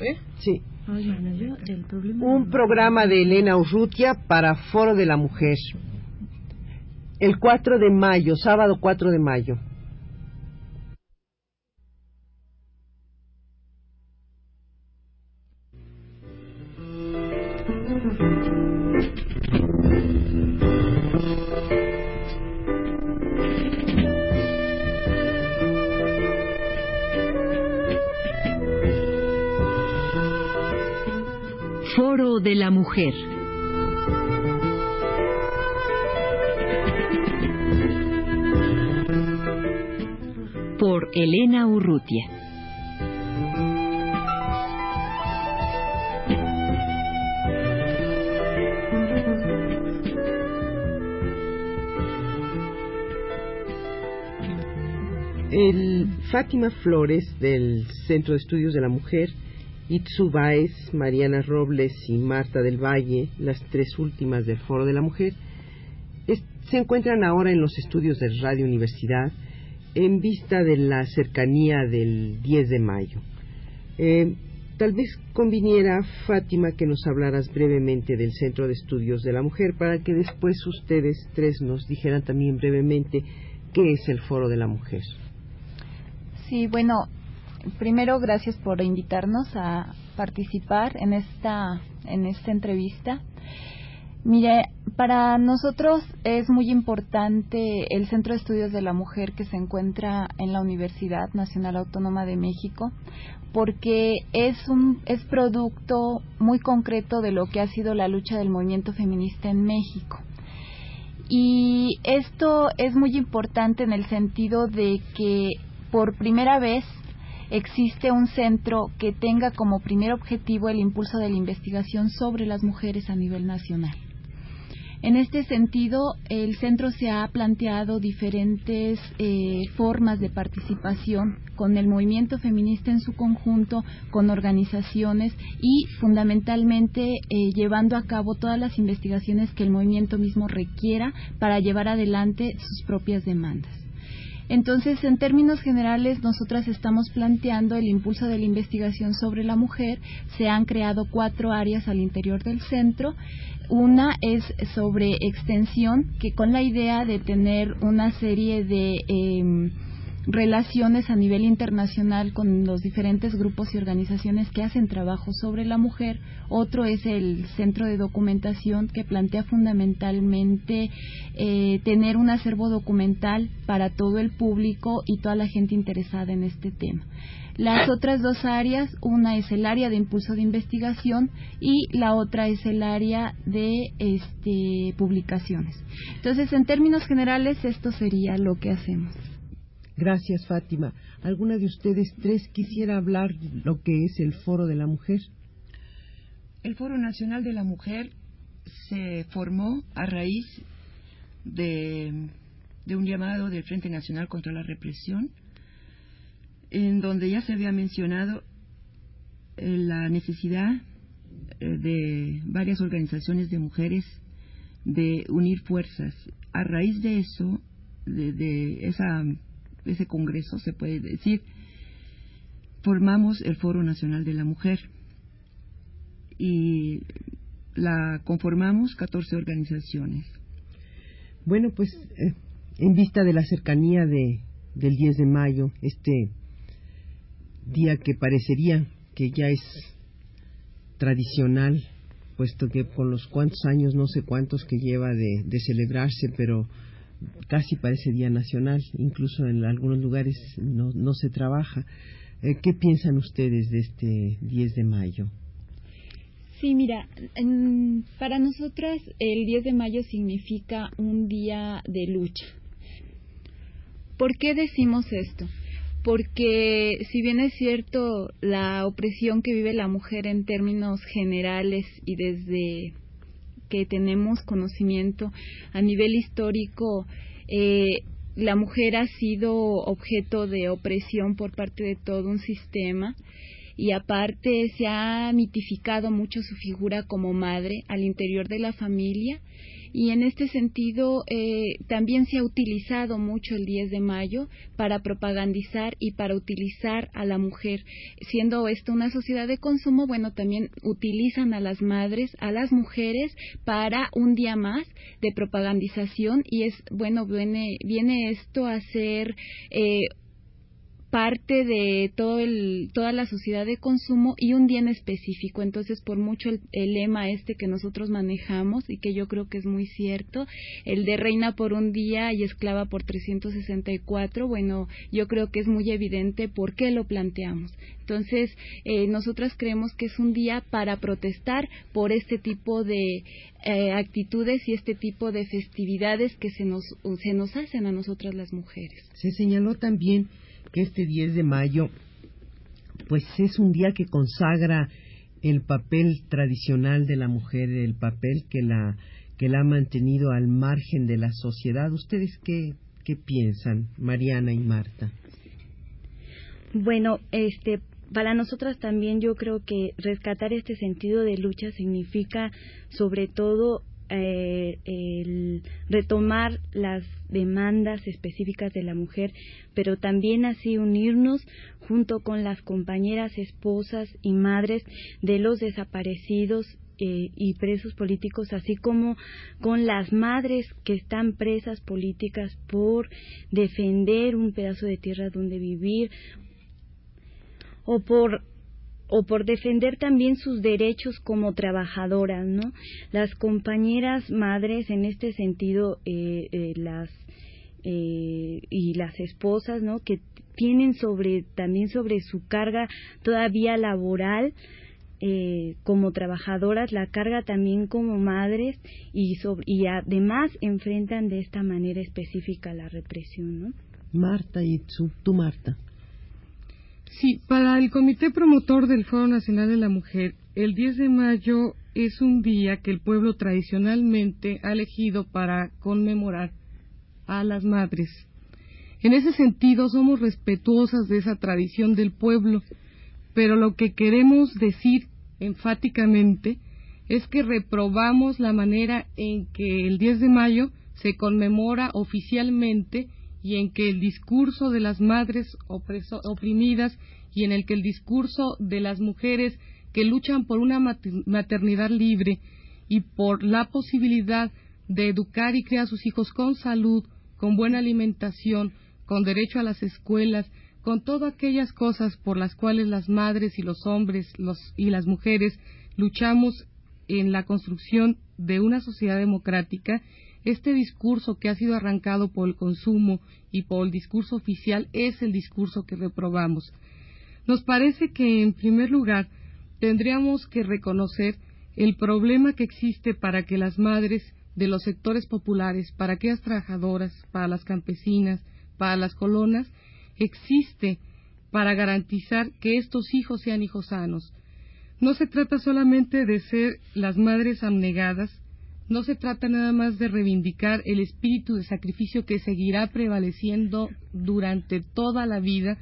¿Eh? Sí. Un programa de Elena Urrutia para Foro de la Mujer. El 4 de mayo, sábado 4 de mayo. De la Mujer. Por Elena Urrutia. El Fátima Flores del Centro de Estudios de la Mujer Itzu Baez, Mariana Robles y Marta del Valle, las tres últimas del Foro de la Mujer, se encuentran ahora en los estudios de Radio Universidad en vista de la cercanía del 10 de mayo. Eh, tal vez conviniera, Fátima, que nos hablaras brevemente del Centro de Estudios de la Mujer para que después ustedes tres nos dijeran también brevemente qué es el Foro de la Mujer. Sí, bueno, primero gracias por invitarnos a participar en esta en esta entrevista. Mire, para nosotros es muy importante el Centro de Estudios de la Mujer que se encuentra en la Universidad Nacional Autónoma de México, porque es un es producto muy concreto de lo que ha sido la lucha del movimiento feminista en México. Y esto es muy importante en el sentido de que por primera vez existe un centro que tenga como primer objetivo el impulso de la investigación sobre las mujeres a nivel nacional. En este sentido, el centro se ha planteado diferentes eh, formas de participación con el movimiento feminista en su conjunto, con organizaciones y fundamentalmente eh, llevando a cabo todas las investigaciones que el movimiento mismo requiera para llevar adelante sus propias demandas. Entonces, en términos generales, nosotras estamos planteando el impulso de la investigación sobre la mujer. Se han creado cuatro áreas al interior del centro. Una es sobre extensión, que con la idea de tener una serie de em, relaciones a nivel internacional con los diferentes grupos y organizaciones que hacen trabajo sobre la mujer. Otro es el centro de documentación que plantea fundamentalmente eh, tener un acervo documental para todo el público y toda la gente interesada en este tema. Las otras dos áreas, una es el área de impulso de investigación y la otra es el área de este, publicaciones. Entonces, en términos generales, esto sería lo que hacemos. Gracias, Fátima. ¿Alguna de ustedes tres quisiera hablar lo que es el Foro de la Mujer? El Foro Nacional de la Mujer se formó a raíz de, un llamado del Frente Nacional contra la Represión, en donde ya se había mencionado eh, la necesidad eh, de varias organizaciones de mujeres de unir fuerzas. A raíz de eso, de esa ese congreso, se puede decir, formamos el Foro Nacional de la Mujer y la conformamos 14 organizaciones. Bueno, pues eh, en vista de la cercanía de, del 10 de mayo, este día que parecería que ya es tradicional, puesto que con los cuantos años, no sé cuántos que lleva de, de celebrarse, pero casi parece día nacional, incluso en algunos lugares no, no se trabaja. Eh, ¿Qué piensan ustedes de este 10 de mayo? Sí, mira, para nosotras el 10 de mayo significa un día de lucha. ¿Por qué decimos esto? Porque si bien es cierto la opresión que vive la mujer en términos generales y desde que tenemos conocimiento a nivel histórico, eh, la mujer ha sido objeto de opresión por parte de todo un sistema y aparte se ha mitificado mucho su figura como madre al interior de la familia y en este sentido eh, también se ha utilizado mucho el 10 de mayo para propagandizar y para utilizar a la mujer. Siendo esto una sociedad de consumo, bueno, también utilizan a las madres, a las mujeres para un día más de propagandización y es, bueno, viene, viene esto a ser eh, parte de todo el, toda la sociedad de consumo y un día en específico. Entonces, por mucho el, lema este que nosotros manejamos y que yo creo que es muy cierto, el de reina por un día y esclava por 364, bueno, yo creo que es muy evidente por qué lo planteamos. Entonces, eh, nosotras creemos que es un día para protestar por este tipo de eh, actitudes y este tipo de festividades que se nos, se nos hacen a nosotras las mujeres. Se señaló también que este 10 de mayo pues es un día que consagra el papel tradicional de la mujer, el papel que la que la ha mantenido al margen de la sociedad. ¿Ustedes qué, qué piensan, Mariana y Marta? Bueno, este para nosotras también yo creo que rescatar este sentido de lucha significa sobre todo eh, el retomar las demandas específicas de la mujer, pero también así unirnos junto con las compañeras, esposas y madres de los desaparecidos eh, y presos políticos, así como con las madres que están presas políticas por defender un pedazo de tierra donde vivir o por o por defender también sus derechos como trabajadoras, ¿no? Las compañeras madres en este sentido, eh, eh, las eh, y las esposas, ¿no? Que tienen sobre también sobre su carga todavía laboral como trabajadoras, la carga también como madres y y además enfrentan de esta manera específica la represión, ¿no? Marta y tú, Marta. Sí, para el Comité Promotor del Foro Nacional de la Mujer, el 10 de mayo es un día que el pueblo tradicionalmente ha elegido para conmemorar a las madres. En ese sentido, somos respetuosas de esa tradición del pueblo, pero lo que queremos decir enfáticamente es que reprobamos la manera en que el 10 de mayo se conmemora oficialmente y en que el discurso de las madres oprimidas y en el que el discurso de las mujeres que luchan por una maternidad libre y por la posibilidad de educar y criar a sus hijos con salud, con buena alimentación, con derecho a las escuelas, con todas aquellas cosas por las cuales las madres y los hombres y las mujeres luchamos en la construcción de una sociedad democrática este discurso que ha sido arrancado por el consumo y por el discurso oficial es el discurso que reprobamos. Nos parece que, en primer lugar, tendríamos que reconocer el problema que existe para que las madres de los sectores populares, para aquellas trabajadoras, para las campesinas, para las colonas, existe para garantizar que estos hijos sean hijos sanos. No se trata solamente de ser las madres abnegadas, no se trata nada más de reivindicar el espíritu de sacrificio que seguirá prevaleciendo durante toda la vida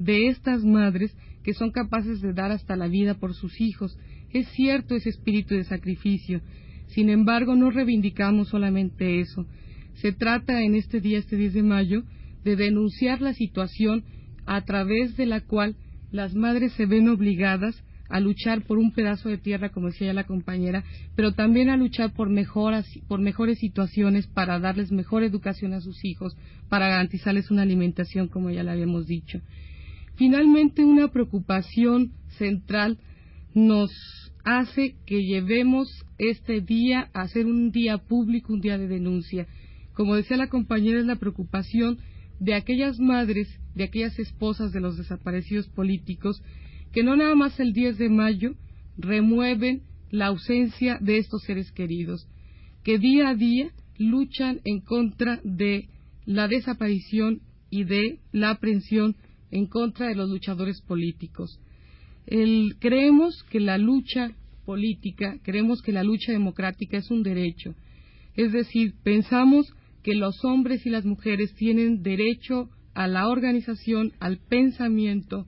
de estas madres que son capaces de dar hasta la vida por sus hijos. Es cierto ese espíritu de sacrificio. Sin embargo, no reivindicamos solamente eso. Se trata en este día, este 10 de mayo, de denunciar la situación a través de la cual las madres se ven obligadas a luchar por un pedazo de tierra, como decía ya la compañera, pero también a luchar por, mejoras, por mejores situaciones para darles mejor educación a sus hijos, para garantizarles una alimentación, como ya le habíamos dicho. Finalmente, una preocupación central nos hace que llevemos este día a ser un día público, un día de denuncia. Como decía la compañera, es la preocupación de aquellas madres, de aquellas esposas de los desaparecidos políticos que no nada más el 10 de mayo remueven la ausencia de estos seres queridos, que día a día luchan en contra de la desaparición y de la aprehensión en contra de los luchadores políticos. creemos que la lucha política, creemos que la lucha democrática es un derecho. Es decir, pensamos que los hombres y las mujeres tienen derecho a la organización, al pensamiento,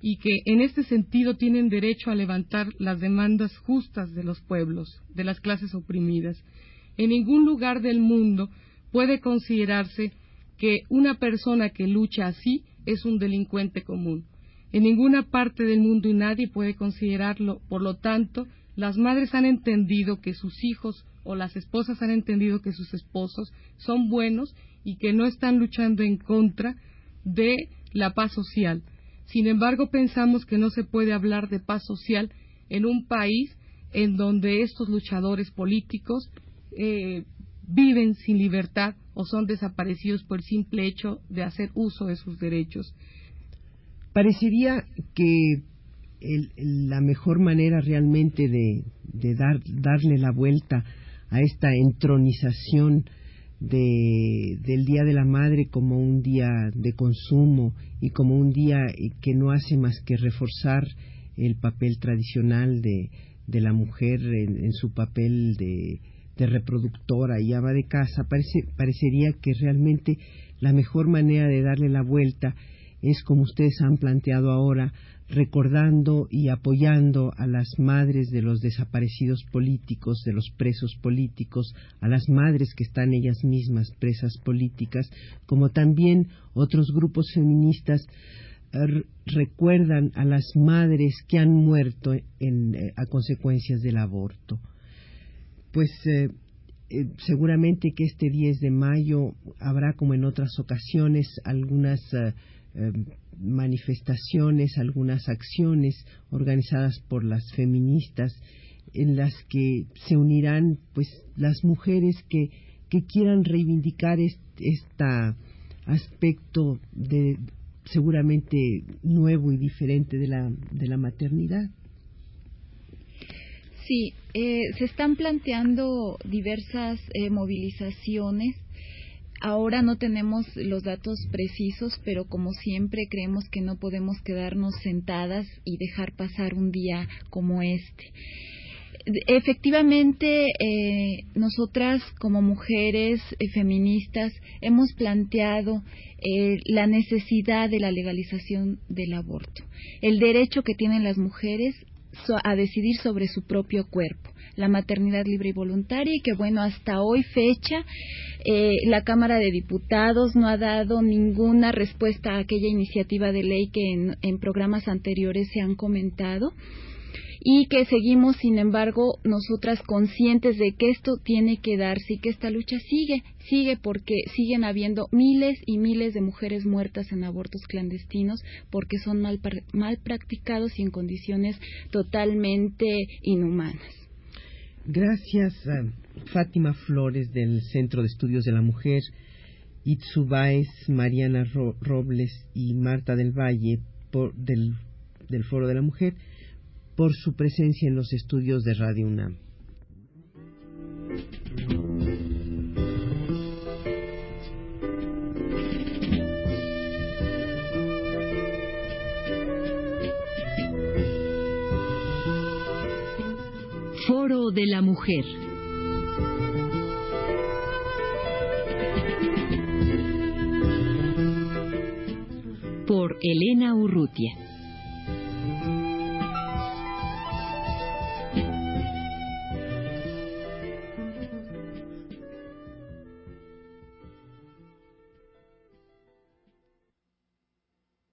y que en este sentido tienen derecho a levantar las demandas justas de los pueblos, de las clases oprimidas. En ningún lugar del mundo puede considerarse que una persona que lucha así es un delincuente común. En ninguna parte del mundo y nadie puede considerarlo. Por lo tanto, las madres han entendido que sus hijos o las esposas han entendido que sus esposos son buenos y que no están luchando en contra de la paz social. Sin embargo, pensamos que no se puede hablar de paz social en un país en donde estos luchadores políticos eh, viven sin libertad o son desaparecidos por el simple hecho de hacer uso de sus derechos. Parecería que la mejor manera realmente de, darle la vuelta a esta entronización del Día de la Madre como un día de consumo y como un día que no hace más que reforzar el papel tradicional de, la mujer en, su papel de, reproductora y ama de casa, parecería que realmente la mejor manera de darle la vuelta es como ustedes han planteado ahora, recordando y apoyando a las madres de los desaparecidos políticos, de los presos políticos, a las madres que están ellas mismas presas políticas, como también otros grupos feministas eh, recuerdan a las madres que han muerto eh, a consecuencias del aborto. Pues eh, seguramente que este 10 de mayo habrá, como en otras ocasiones, algunas manifestaciones, algunas acciones organizadas por las feministas en las que se unirán pues las mujeres que, que quieran reivindicar este aspecto de seguramente nuevo y diferente de la, de la maternidad. Sí, eh, se están planteando diversas eh, movilizaciones Ahora no tenemos los datos precisos, pero como siempre creemos que no podemos quedarnos sentadas y dejar pasar un día como este. Efectivamente, eh, nosotras como mujeres eh, feministas hemos planteado eh, la necesidad de la legalización del aborto, el derecho que tienen las mujeres a decidir sobre su propio cuerpo la maternidad libre y voluntaria y que bueno, hasta hoy fecha eh, la Cámara de Diputados no ha dado ninguna respuesta a aquella iniciativa de ley que en, en programas anteriores se han comentado y que seguimos, sin embargo, nosotras conscientes de que esto tiene que darse y que esta lucha sigue, sigue porque siguen habiendo miles y miles de mujeres muertas en abortos clandestinos porque son mal, mal practicados y en condiciones totalmente inhumanas. Gracias Fátima Flores del Centro de Estudios de la Mujer, Itzu Mariana Robles y Marta del Valle del, del Foro de la Mujer por su presencia en los estudios de Radio UNAM. de la Mujer. Por Elena Urrutia.